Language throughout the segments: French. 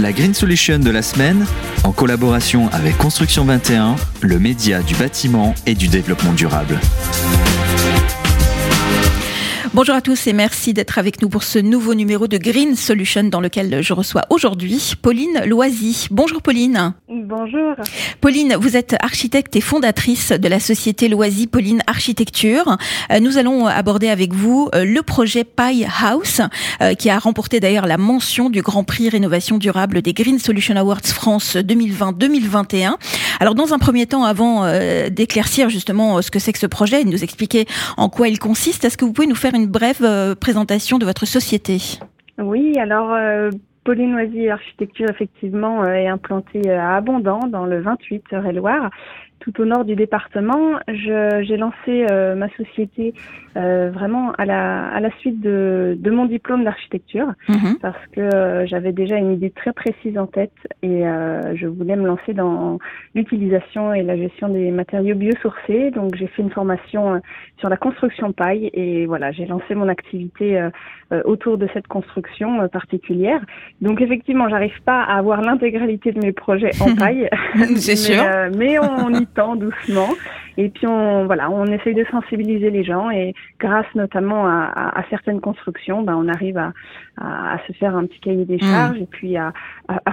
La Green Solution de la semaine, en collaboration avec Construction 21, le média du bâtiment et du développement durable. Bonjour à tous et merci d'être avec nous pour ce nouveau numéro de Green Solution dans lequel je reçois aujourd'hui Pauline Loisy. Bonjour Pauline. Bonjour. Pauline, vous êtes architecte et fondatrice de la société Loisy Pauline Architecture. Euh, nous allons aborder avec vous euh, le projet Pie House euh, qui a remporté d'ailleurs la mention du Grand Prix Rénovation Durable des Green Solution Awards France 2020-2021. Alors dans un premier temps, avant d'éclaircir justement ce que c'est que ce projet et de nous expliquer en quoi il consiste, est-ce que vous pouvez nous faire une brève présentation de votre société? Oui, alors euh, Pauline Noisy Architecture, effectivement, euh, est implantée à Abondant, dans le 28 Eure-et-Loire tout au nord du département. J'ai lancé euh, ma société euh, vraiment à la, à la suite de, de mon diplôme d'architecture mhm. parce que euh, j'avais déjà une idée très précise en tête et je voulais me lancer dans l'utilisation et la gestion des matériaux biosourcés. Donc j'ai fait une formation sur la construction paille et voilà, j'ai lancé mon activité autour de cette construction particulière. Donc effectivement, j'arrive pas à avoir l'intégralité de mes projets en paille. C'est sûr. mais on y doucement. Et puis on voilà, on essaye de sensibiliser les gens et grâce notamment à, certaines constructions, ben on arrive à, à, se faire un petit cahier des mmh. charges et puis à,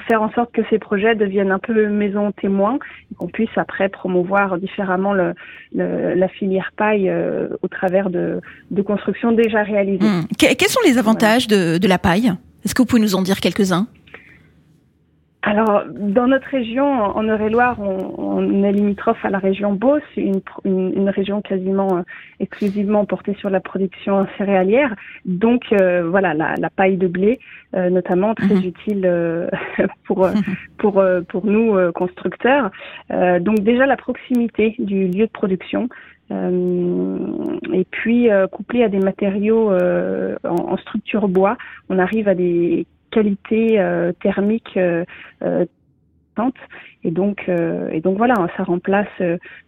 faire en sorte que ces projets deviennent un peu maison témoin et qu'on puisse après promouvoir différemment le, la filière paille euh, au travers de, de constructions déjà réalisées. Mmh. quels sont les avantages de, de la paille? Est-ce que vous pouvez nous en dire quelques-uns? Alors, dans notre région, en Eure-et-Loire, on, est limitrophe à la région Beauce, une, une, région quasiment euh, exclusivement portée sur la production céréalière. Donc, euh, voilà, la, paille de blé, euh, notamment, très mhm. utile pour, pour, pour nous, constructeurs. donc, déjà, la proximité du lieu de production. Et puis, couplé à des matériaux en, en structure bois, on arrive à des qualité euh, thermique euh, euh, et donc, et donc voilà, ça remplace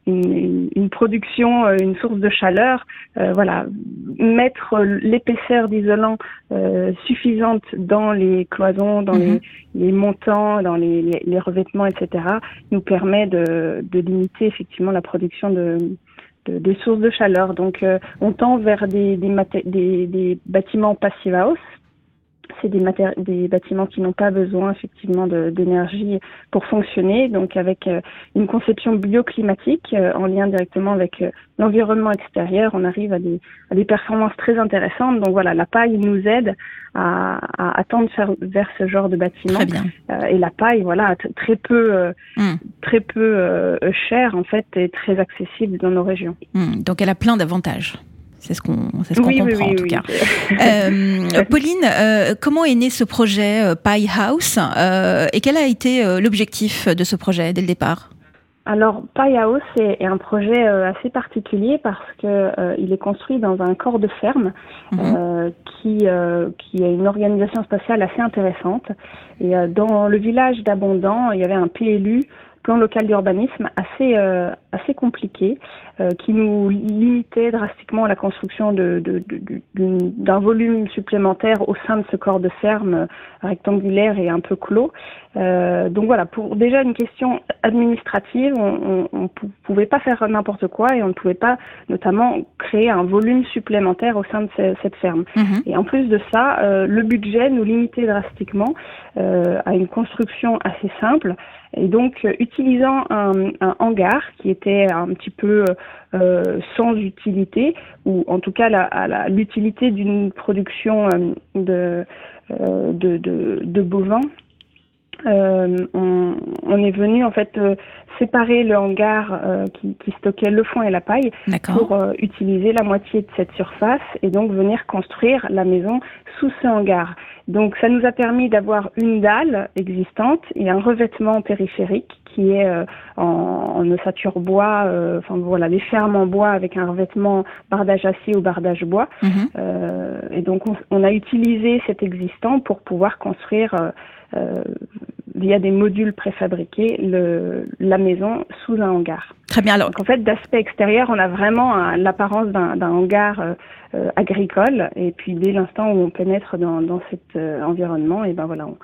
une, une, production, une source de chaleur. voilà, mettre l'épaisseur d'isolant suffisante dans les cloisons, dans les, mhm. les, montants, dans les, les, revêtements, etc., nous permet de, de limiter effectivement la production de, de, sources de chaleur. Donc, on tend vers des, des, des, des bâtiments passive house, c'est des, des bâtiments qui n'ont pas besoin effectivement d'énergie pour fonctionner, donc avec euh, une conception bioclimatique euh, en lien directement avec euh, l'environnement extérieur, on arrive à des, à des performances très intéressantes. Donc voilà, la paille nous aide à, à, à tendre vers ce genre de bâtiment. et la paille, voilà, très peu, hmm. très peu cher en fait, et très accessible dans nos régions. Hmm. Donc elle a plein d'avantages. C'est ce qu'on ce comprend en tout cas. Euh, Pauline, euh, comment est né ce projet euh, Pie House et quel a été l'objectif de ce projet dès le départ? Alors, Pie House est, un projet assez particulier parce que il est construit dans un corps de ferme mhm. qui qui a une organisation spatiale assez intéressante. Et dans le village d'Abondant, il y avait un PLU plan local d'urbanisme assez euh, assez compliqué euh, qui nous limitait drastiquement la construction de, d'un volume supplémentaire au sein de ce corps de ferme euh, rectangulaire et un peu clos. donc voilà, pour déjà une question administrative, on ne pouvait pas faire n'importe quoi et on ne pouvait pas notamment créer un volume supplémentaire au sein de cette ferme. Mhm. Et en plus de ça, le budget nous limitait drastiquement à une construction assez simple. Et donc, euh, utilisant un, hangar qui était un petit peu euh, sans utilité, ou en tout cas l'utilité d'une production euh, de, bovins, euh, on, on, est venu en fait séparer le hangar qui, qui, stockait le foin et la paille pour utiliser la moitié de cette surface et donc venir construire la maison sous ce hangar. Donc ça nous a permis d'avoir une dalle existante et un revêtement périphérique qui est euh, en, en, ossature bois, euh, enfin voilà, les fermes en bois avec un revêtement bardage acier ou bardage bois. Mhm. Euh, et donc on, a utilisé cet existant pour pouvoir construire via des modules préfabriqués le, la maison sous un hangar. Très bien. Alors, Donc en fait, d'aspect extérieur, on a vraiment l'apparence d'un hangar agricole. Et puis dès l'instant où on pénètre dans, dans cet environnement, et ben voilà, on,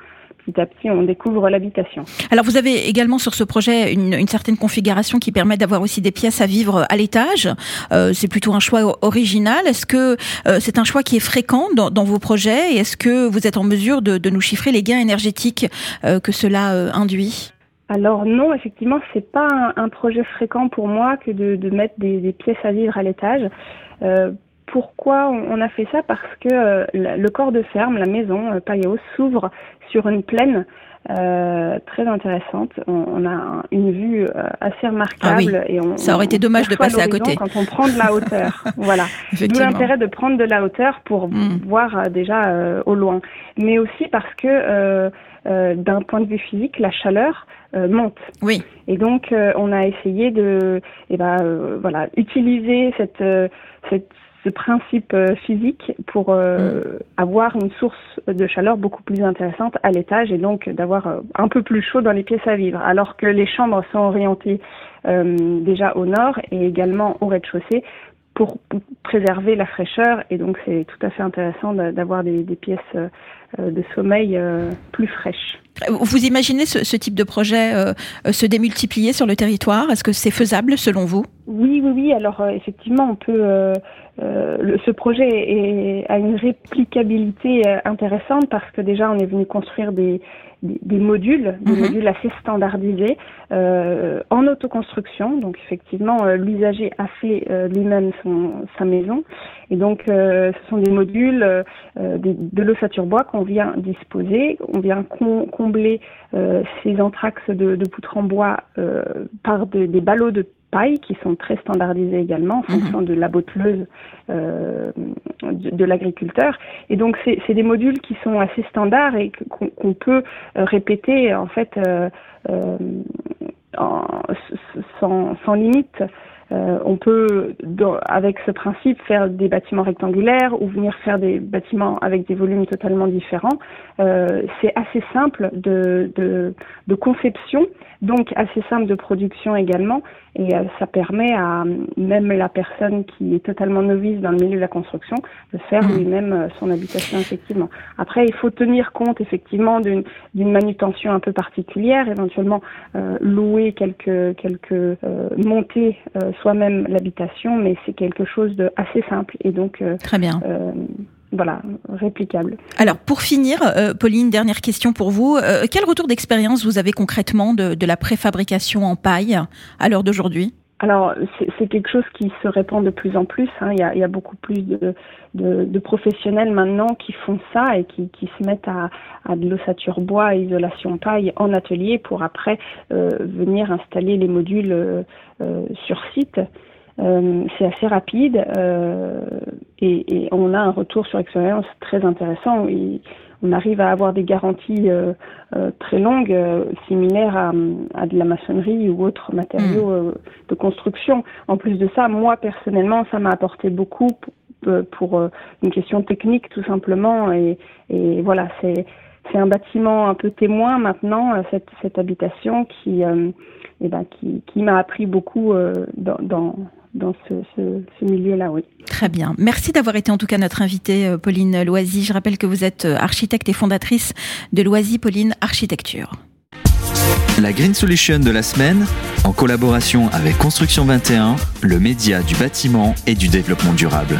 petit à petit on découvre l'habitation. Alors vous avez également sur ce projet une, une certaine configuration qui permet d'avoir aussi des pièces à vivre à l'étage. Euh, c'est plutôt un choix original. Est-ce que euh, c'est un choix qui est fréquent dans, dans vos projets et est-ce que vous êtes en mesure de, de nous chiffrer les gains énergétiques euh, que cela euh, induit? Alors non, effectivement, c'est pas un, un, projet fréquent pour moi que de, de mettre des, des, pièces à vivre à l'étage. Pourquoi on a fait ça Parce que euh, le corps de ferme, la maison euh, s'ouvre sur une plaine euh, très intéressante. On, on, a une vue assez remarquable ah oui. et on, ça aurait été dommage de passer à côté quand on prend de la hauteur. voilà. D'où l'intérêt de prendre de la hauteur pour mm. voir déjà euh, au loin, mais aussi parce que d'un point de vue physique, la chaleur monte. Oui. Et donc on a essayé de, eh ben, voilà, utiliser cette cette ce principe physique pour euh, mmh. avoir une source de chaleur beaucoup plus intéressante à l'étage et donc d'avoir un peu plus chaud dans les pièces à vivre, alors que les chambres sont orientées euh, déjà au nord et également au rez-de-chaussée pour préserver la fraîcheur et donc c'est tout à fait intéressant d'avoir des, des, pièces de sommeil plus fraîches. Vous imaginez ce, ce type de projet euh, se démultiplier sur le territoire? Est-ce que c'est faisable selon vous? Oui, oui, oui. Alors euh, effectivement, on peut. Euh, le, ce projet est, a une réplicabilité intéressante parce que déjà on est venu construire des, des, des modules, des mmh. modules assez standardisés euh, en autoconstruction. Donc effectivement, euh, l'usager a fait euh, lui-même sa maison. Et donc ce sont des modules de, de l'ossature bois qu'on vient disposer. On vient combler ces anthrax de, de poutres en bois par de, des ballots de paille qui sont très standardisés également en fonction mmh. de la botteleuse euh, de, de l'agriculteur. Et donc c'est des modules qui sont assez standards et qu'on qu peut répéter en fait euh, euh, en, sans, sans limite. Euh, on peut, dans, avec ce principe, faire des bâtiments rectangulaires ou venir faire des bâtiments avec des volumes totalement différents. Euh, c'est assez simple de, de, de, conception, donc assez simple de production également, et euh, ça permet à même la personne qui est totalement novice dans le milieu de la construction de faire mmh. lui-même son habitation effectivement. Après, il faut tenir compte effectivement d'une manutention un peu particulière, éventuellement louer quelques quelques montées soi-même l'habitation, mais c'est quelque chose de assez simple et donc très bien. Euh, voilà, réplicable. Alors, pour finir, euh, Pauline, dernière question pour vous. Euh, quel retour d'expérience vous avez concrètement de, de la préfabrication en paille à l'heure d'aujourd'hui? Alors, c'est quelque chose qui se répand de plus en plus. Hein. Il, y a, beaucoup plus de, professionnels maintenant qui font ça et qui, se mettent à, de l'ossature bois isolation paille en atelier pour après euh, venir installer les modules euh, sur site. Euh, c'est assez rapide euh, et, et, on a un retour sur expérience très intéressant. Et on arrive à avoir des garanties euh, euh très longues, euh, similaires à, à, de la maçonnerie ou autres matériaux mmh. de construction. En plus de ça, moi personnellement, ça m'a apporté beaucoup pour, pour une question technique tout simplement. Et, et voilà, c'est c'est un bâtiment un peu témoin maintenant, cette, cette habitation qui, eh ben, qui, qui m'a appris beaucoup dans, dans dans ce, ce, ce milieu-là, oui. Très bien. Merci d'avoir été en tout cas notre invitée, euh, Pauline Loisy. Je rappelle que vous êtes euh, architecte et fondatrice de Loisy Pauline Architecture. La Green Solution de la semaine, en collaboration avec Construction 21, le média du bâtiment et du développement durable.